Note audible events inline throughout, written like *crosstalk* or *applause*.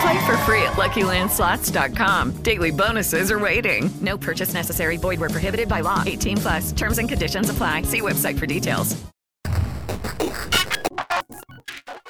Play for free at LuckyLandSlots.com. Daily bonuses are waiting. No purchase necessary. Void where prohibited by law. 18 plus. Terms and conditions apply. See website for details.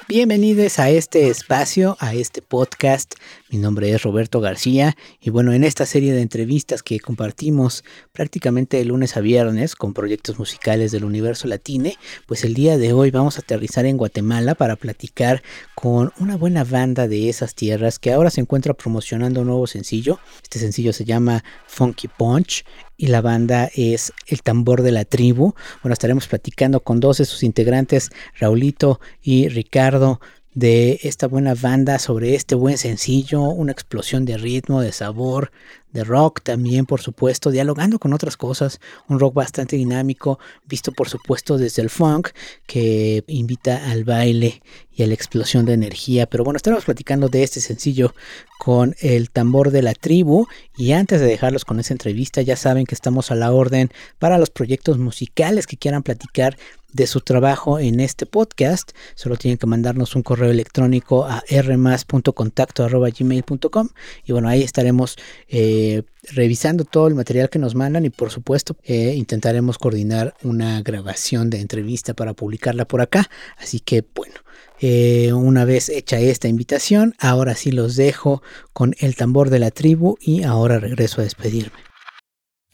Bienvenidos a este espacio, a este podcast. Mi nombre es Roberto García y bueno, en esta serie de entrevistas que compartimos prácticamente de lunes a viernes con proyectos musicales del universo latine, pues el día de hoy vamos a aterrizar en Guatemala para platicar con una buena banda de esas tierras que ahora se encuentra promocionando un nuevo sencillo. Este sencillo se llama Funky Punch y la banda es El Tambor de la Tribu. Bueno, estaremos platicando con dos de sus integrantes, Raulito y Ricardo, de esta buena banda sobre este buen sencillo, una explosión de ritmo, de sabor, de rock también, por supuesto, dialogando con otras cosas, un rock bastante dinámico, visto por supuesto desde el funk, que invita al baile y a la explosión de energía. Pero bueno, estaremos platicando de este sencillo con el tambor de la tribu. Y antes de dejarlos con esa entrevista, ya saben que estamos a la orden para los proyectos musicales que quieran platicar de su trabajo en este podcast, solo tienen que mandarnos un correo electrónico a rmas.contacto.gmail.com y bueno, ahí estaremos eh, revisando todo el material que nos mandan y por supuesto eh, intentaremos coordinar una grabación de entrevista para publicarla por acá. Así que bueno, eh, una vez hecha esta invitación, ahora sí los dejo con el tambor de la tribu y ahora regreso a despedirme.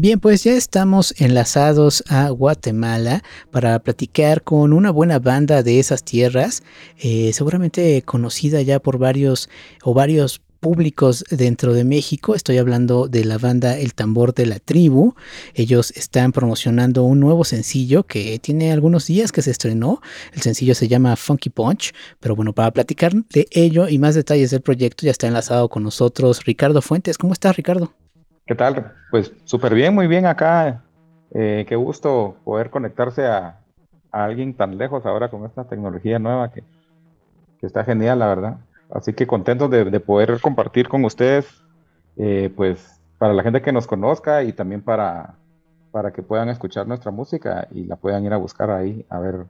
Bien, pues ya estamos enlazados a Guatemala para platicar con una buena banda de esas tierras, eh, seguramente conocida ya por varios o varios públicos dentro de México. Estoy hablando de la banda El Tambor de la Tribu. Ellos están promocionando un nuevo sencillo que tiene algunos días que se estrenó. El sencillo se llama Funky Punch. Pero bueno, para platicar de ello y más detalles del proyecto ya está enlazado con nosotros Ricardo Fuentes. ¿Cómo estás, Ricardo? ¿Qué tal? Pues súper bien, muy bien acá. Eh, qué gusto poder conectarse a, alguien tan lejos ahora con esta tecnología nueva que, está genial, la verdad. Así que contentos de, poder compartir con ustedes, eh, pues para la gente que nos conozca y también para, para que puedan escuchar nuestra música y la puedan ir a buscar ahí, a ver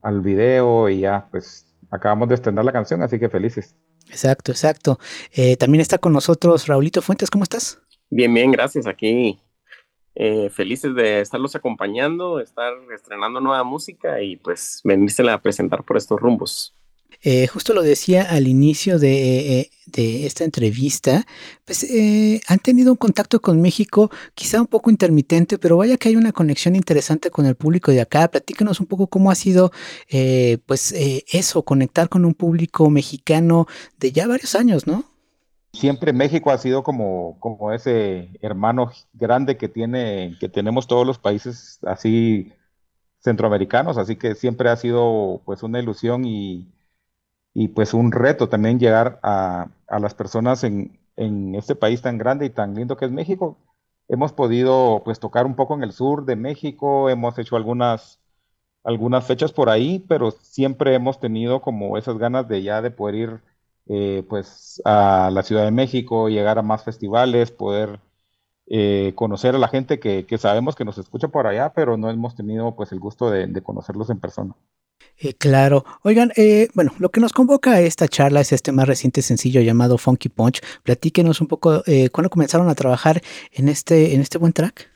al video y ya, pues acabamos de estrenar la canción, así que felices. Exacto, exacto. Eh, también está con nosotros Raulito Fuentes, ¿cómo estás? Bien, bien, gracias. Aquí eh, felices de estarlos acompañando, estar estrenando nueva música y pues venirse a presentar por estos rumbos. Eh, justo lo decía al inicio de, eh, esta entrevista, pues eh, han tenido un contacto con México, quizá un poco intermitente, pero vaya que hay una conexión interesante con el público de acá. Platícanos un poco cómo ha sido, pues eso, conectar con un público mexicano de ya varios años, ¿no? Siempre México ha sido como, como ese hermano grande que tiene, que tenemos todos los países así centroamericanos, así que siempre ha sido pues una ilusión y, y pues un reto también llegar a, las personas en, este país tan grande y tan lindo que es México. Hemos podido pues tocar un poco en el sur de México, hemos hecho algunas, algunas fechas por ahí, pero siempre hemos tenido como esas ganas de ya de poder ir eh, pues a la Ciudad de México, llegar a más festivales, poder eh, conocer a la gente que, sabemos que nos escucha por allá, pero no hemos tenido pues el gusto de conocerlos en persona. Eh, claro. Oigan, eh, bueno, lo que nos convoca a esta charla es este más reciente sencillo llamado Funky Punch. Platíquenos un poco, eh, ¿cuándo comenzaron a trabajar en este, en este buen track?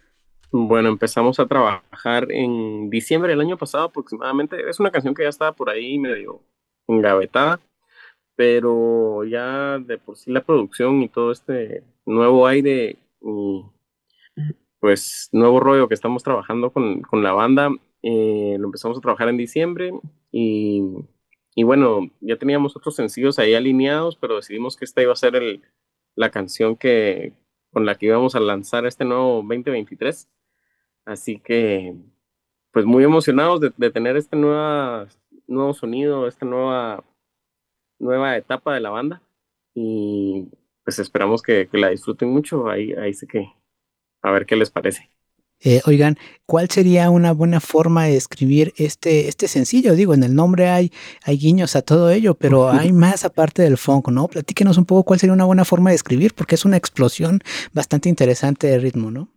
Bueno, empezamos a trabajar en diciembre del año pasado aproximadamente. Es una canción que ya estaba por ahí medio engavetada, pero ya de por sí la producción y todo este nuevo aire y pues nuevo rollo que estamos trabajando con, con la banda eh, lo empezamos a trabajar en diciembre y, y, bueno, ya teníamos otros sencillos ahí alineados, pero decidimos que esta iba a ser el, la canción que, con la que íbamos a lanzar este nuevo 2023. Así que, pues muy emocionados de, tener este nueva, nuevo sonido, esta nueva, nueva etapa de la banda. Y pues esperamos que, que la disfruten mucho. Ahí, ahí sé que, a ver qué les parece. Eh, oigan, ¿cuál sería una buena forma de escribir este, este sencillo? Digo, en el nombre hay, hay guiños a todo ello, pero *laughs* hay más aparte del funk, ¿no? Platíquenos un poco cuál sería una buena forma de escribir, porque es una explosión bastante interesante de ritmo, ¿no?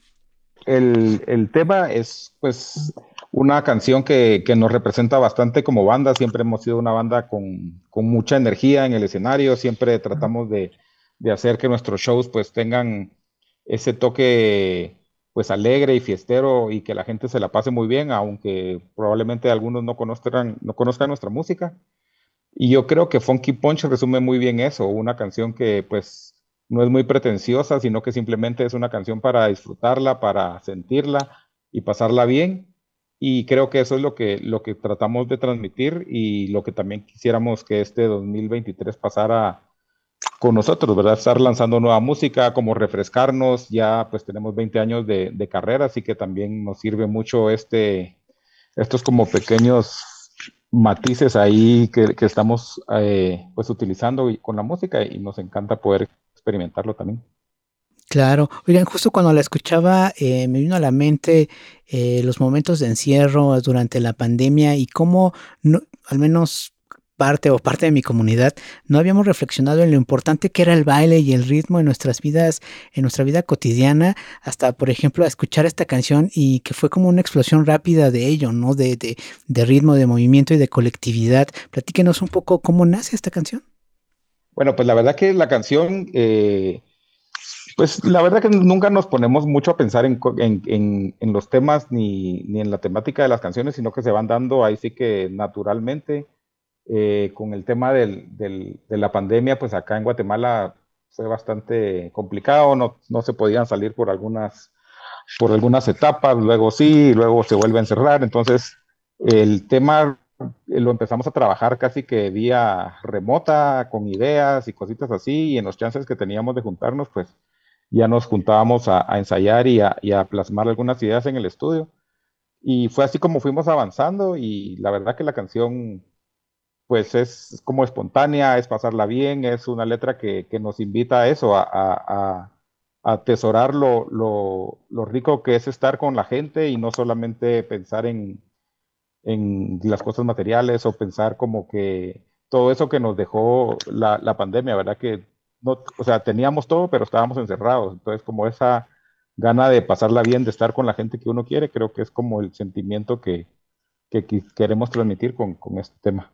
El, tema es, pues, una canción que, nos representa bastante como banda. Siempre hemos sido una banda con, mucha energía en el escenario. Siempre tratamos de, de hacer que nuestros shows, pues, tengan ese toque pues alegre y fiestero y que la gente se la pase muy bien, aunque probablemente algunos no conozcan, no conozcan nuestra música. Y yo creo que Funky Punch resume muy bien eso, una canción que pues no es muy pretenciosa, sino que simplemente es una canción para disfrutarla, para sentirla y pasarla bien. Y creo que eso es lo que, lo que tratamos de transmitir y lo que también quisiéramos que este 2023 pasara con nosotros, ¿verdad? Estar lanzando nueva música, como refrescarnos, ya pues tenemos 20 años de, carrera, así que también nos sirve mucho este, estos como pequeños matices ahí que, estamos eh, pues utilizando con la música y nos encanta poder experimentarlo también. Claro, oigan, justo cuando la escuchaba eh, me vino a la mente eh, los momentos de encierro durante la pandemia y cómo, al menos parte o parte de mi comunidad, no habíamos reflexionado en lo importante que era el baile y el ritmo en nuestras vidas, en nuestra vida cotidiana, hasta por ejemplo escuchar esta canción y que fue como una explosión rápida de ello, ¿no? De, de, ritmo, de movimiento y de colectividad. Platíquenos un poco cómo nace esta canción. Bueno, pues la verdad que la canción, eh, pues la verdad que nunca nos ponemos mucho a pensar en, en, en los temas ni, ni, en la temática de las canciones, sino que se van dando ahí sí que naturalmente. Eh, con el tema del, de la pandemia, pues acá en Guatemala fue bastante complicado, no, no se podían salir por algunas por algunas etapas, luego sí, luego se vuelve a encerrar. Entonces, el tema lo empezamos a trabajar casi que vía remota, con ideas y cositas así, y en los chances que teníamos de juntarnos, pues ya nos juntábamos a, ensayar y a, plasmar algunas ideas en el estudio. Y fue así como fuimos avanzando y la verdad que la canción pues es como espontánea, es pasarla bien, es una letra que, nos invita a eso, a, a, a atesorar lo, lo, lo, rico que es estar con la gente y no solamente pensar en, en las cosas materiales o pensar como que todo eso que nos dejó la, la pandemia, ¿verdad? Que no, o sea, teníamos todo, pero estábamos encerrados. Entonces, como esa gana de pasarla bien, de estar con la gente que uno quiere, creo que es como el sentimiento que, que queremos transmitir con, con este tema.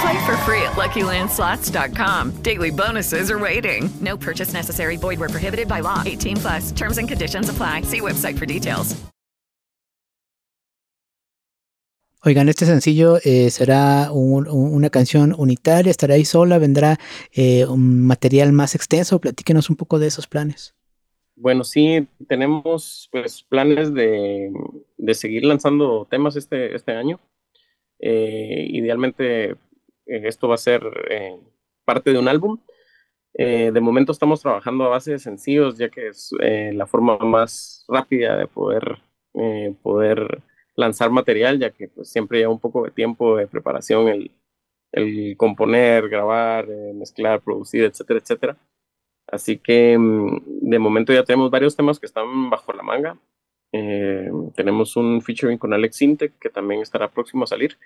Play for free at LuckyLandSlots.com. Daily bonuses are waiting. No purchase necessary. Void where prohibited by law. 18 plus. Terms and conditions apply. See website for details. Oigan, este sencillo eh, será un, una canción unitaria, estará ahí sola, vendrá eh, un material más extenso. Platíquenos un poco de esos planes. Bueno, sí, tenemos pues planes de, de seguir lanzando temas este, este año. Eh, idealmente esto va a ser eh, parte de un álbum. Eh, de momento estamos trabajando a base de sencillos, ya que es la forma más rápida de poder, poder lanzar material, ya que pues, siempre lleva un poco de tiempo de preparación el, el componer, grabar, mezclar, producir, etcétera, etcétera. Así que mm, de momento ya tenemos varios temas que están bajo la manga. tenemos un featuring con Alex Sintek que también estará próximo a salir.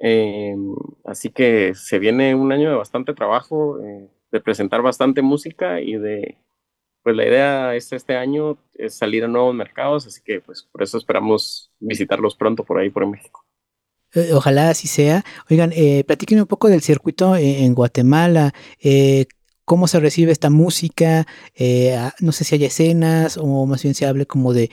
Eh, así que se viene un año de bastante trabajo, eh, de presentar bastante música y de, pues la idea es este año es salir a nuevos mercados, así que pues por eso esperamos visitarlos pronto por ahí, por México. Eh, ojalá así sea. Oigan, eh, un poco del circuito en Guatemala. ¿Cómo se recibe esta música? no sé si hay escenas o más bien se hable como de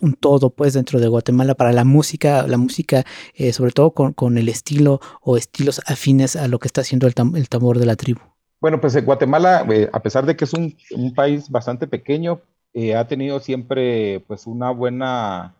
un todo pues dentro de Guatemala para la música, la música eh, sobre todo con, el estilo o estilos afines a lo que está haciendo el, tambor de la tribu. Bueno, pues Guatemala, eh, a pesar de que es un, país bastante pequeño, eh, ha tenido siempre pues una buena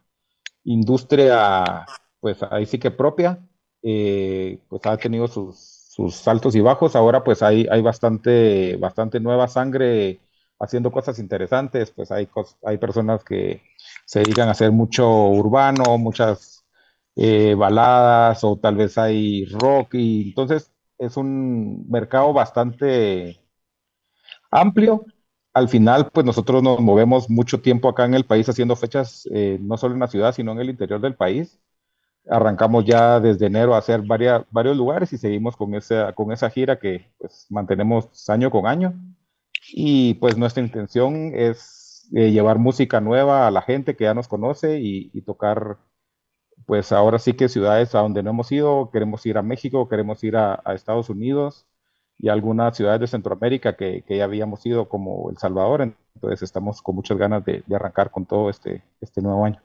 industria, pues ahí sí que propia, pues ha tenido sus, sus, altos y bajos, ahora pues hay, hay bastante, bastante nueva sangre haciendo cosas interesantes, pues hay, hay personas que se dedican a hacer mucho urbano, muchas eh, baladas o tal vez hay rock y entonces es un mercado bastante amplio. Al final, pues nosotros nos movemos mucho tiempo acá en el país haciendo fechas, eh, no solo en la ciudad, sino en el interior del país. arrancamos ya desde enero a hacer varias, varios lugares y seguimos con esa, con esa gira que pues, mantenemos año con año. Y pues nuestra intención es eh, llevar música nueva a la gente que ya nos conoce y, tocar, pues ahora sí que ciudades a donde no hemos ido, queremos ir a México, queremos ir a, Estados Unidos y algunas ciudades de Centroamérica que, que, ya habíamos ido como El Salvador. Entonces estamos con muchas ganas de, de arrancar con todo este, este nuevo año.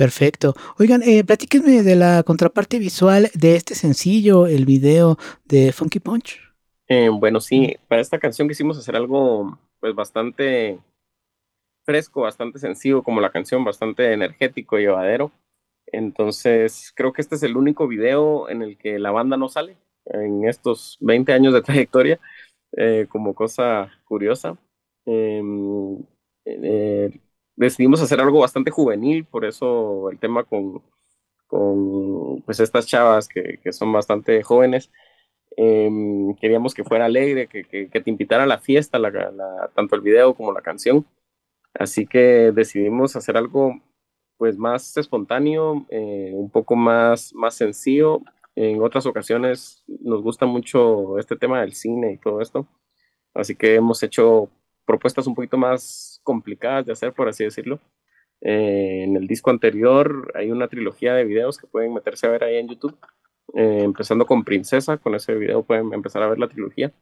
Perfecto. Oigan, eh, platíquenme de la contraparte visual de este sencillo, el video de Funky Punch. Eh, bueno, sí, para esta canción quisimos hacer algo pues bastante fresco, bastante sencillo como la canción, bastante energético y llevadero. Entonces, creo que este es el único video en el que la banda no sale en estos 20 años de trayectoria, eh, como cosa curiosa. Em, eh, decidimos hacer algo bastante juvenil, por eso el tema con, con pues estas chavas que, que son bastante jóvenes. Em, queríamos que fuera alegre, que, que, te invitara a la fiesta, la, tanto el video como la canción. Así que decidimos hacer algo pues más espontáneo, eh, un poco más, más sencillo. En otras ocasiones nos gusta mucho este tema del cine y todo esto. Así que hemos hecho propuestas un poquito más complicadas de hacer, por así decirlo. Eh, en el disco anterior hay una trilogía de videos que pueden meterse a ver ahí en YouTube, eh, empezando con Princesa, con ese video pueden empezar a ver la trilogía.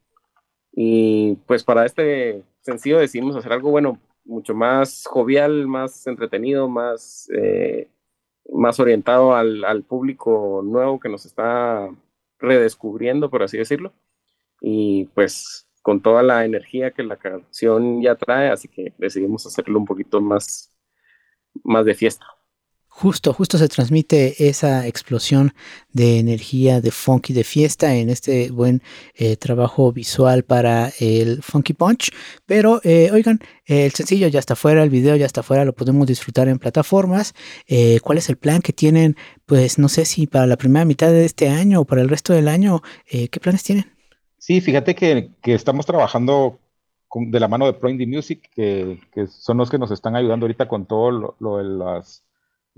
Y pues para este sencillo decidimos hacer algo, bueno, mucho más jovial, más entretenido, más, eh, más orientado al, al, público nuevo que nos está redescubriendo, por así decirlo. Y pues con toda la energía que la canción ya trae, así que decidimos hacerlo un poquito más, más de fiesta. Justo, justo se transmite esa explosión de energía, de funky, de fiesta en este buen eh, trabajo visual para el Funky Punch. Pero, eh, oigan, el sencillo ya está fuera, el video ya está fuera, lo podemos disfrutar en plataformas. Eh, ¿Cuál es el plan que tienen? Pues no sé si para la primera mitad de este año o para el resto del año, ¿qué planes tienen? Sí, fíjate que, estamos trabajando de la mano de Pro Indie Music, que, son los que nos están ayudando ahorita con todo lo, de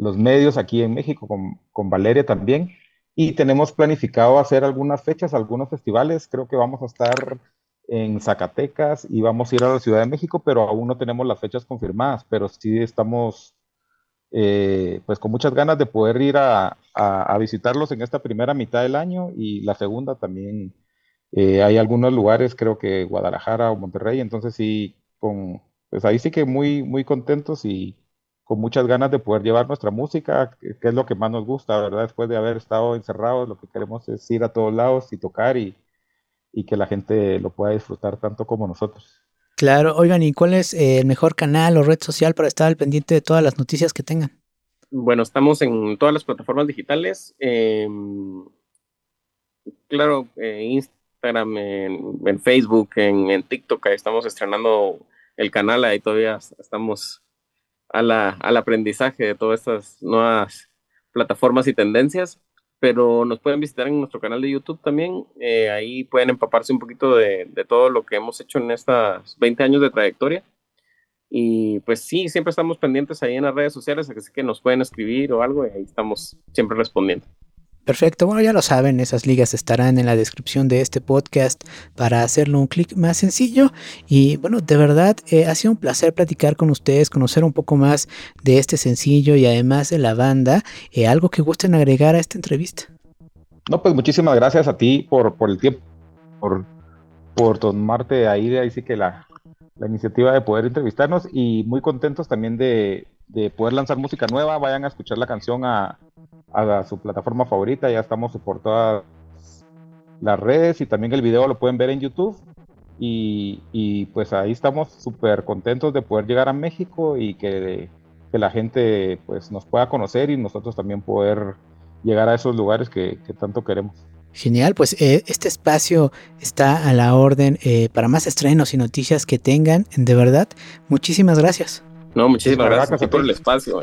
los medios aquí en México, con, Valeria también. Y tenemos planificado hacer algunas fechas, algunos festivales. Creo que vamos a estar en Zacatecas y vamos a ir a la Ciudad de México, pero aún no tenemos las fechas confirmadas. Pero sí estamos eh, pues con muchas ganas de poder ir a, a, visitarlos en esta primera mitad del año y la segunda también eh, hay algunos lugares, creo que Guadalajara o Monterrey, entonces sí, con, pues ahí sí que muy, muy contentos y con muchas ganas de poder llevar nuestra música, que, es lo que más nos gusta, ¿verdad? Después de haber estado encerrados, lo que queremos es ir a todos lados y tocar y, y que la gente lo pueda disfrutar tanto como nosotros. Claro, oigan, ¿y cuál es eh, el mejor canal o red social para estar al pendiente de todas las noticias que tengan? Bueno, estamos en todas las plataformas digitales. Em, claro, eh, Instagram, en, Facebook, en, TikTok, ahí estamos estrenando el canal, ahí todavía estamos al aprendizaje de todas estas nuevas plataformas y tendencias, pero nos pueden visitar en nuestro canal de YouTube también, eh, ahí pueden empaparse un poquito de, de, todo lo que hemos hecho en estos 20 años de trayectoria. Y pues sí, siempre estamos pendientes ahí en las redes sociales, así que nos pueden escribir o algo y ahí estamos siempre respondiendo. Perfecto, bueno ya lo saben, esas ligas estarán en la descripción de este podcast para hacerlo un clic más sencillo y bueno, de verdad eh, ha sido un placer platicar con ustedes, conocer un poco más de este sencillo y además de la banda, eh, algo que gusten agregar a esta entrevista. No, pues muchísimas gracias a ti por, por el tiempo, por, por tomarte ahí, ahí sí que la, la iniciativa de poder entrevistarnos y muy contentos también de, de poder lanzar música nueva, vayan a escuchar la canción a a su plataforma favorita. Ya estamos por todas las redes y también el video lo pueden ver en YouTube. Y, pues ahí estamos súper contentos de poder llegar a México y que, la gente pues nos pueda conocer y nosotros también poder llegar a esos lugares que, tanto queremos. Genial, pues eh, este espacio está a la orden eh, para más estrenos y noticias que tengan. De verdad, muchísimas gracias. No, muchísimas, gracias, por el espacio.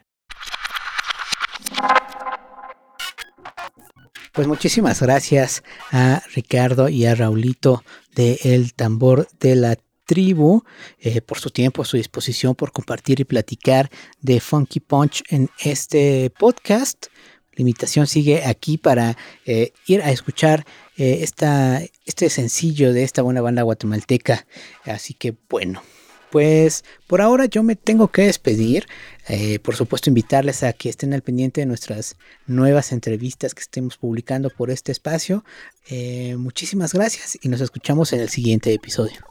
Pues muchísimas gracias a Ricardo y a Raulito de El Tambor de la Tribu eh, por su tiempo, su disposición, por compartir y platicar de Funky Punch en este podcast. La invitación sigue aquí para eh, ir a escuchar eh, esta, este sencillo de esta buena banda guatemalteca. Así que bueno, pues por ahora yo me tengo que despedir. Eh, por supuesto, invitarles a que estén al pendiente de nuestras nuevas entrevistas que estemos publicando por este espacio. Eh, muchísimas gracias y nos escuchamos en el siguiente episodio.